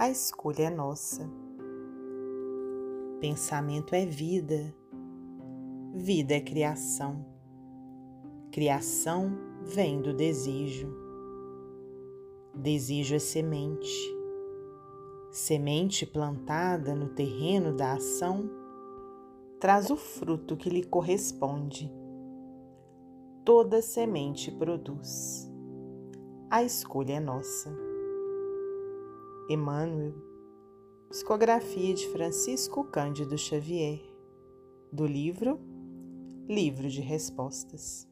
A escolha é nossa. Pensamento é vida. Vida é criação. Criação vem do desejo. Desejo é semente. Semente plantada no terreno da ação traz o fruto que lhe corresponde. Toda semente produz. A escolha é nossa. Emmanuel, psicografia de Francisco Cândido Xavier, do livro Livro de Respostas.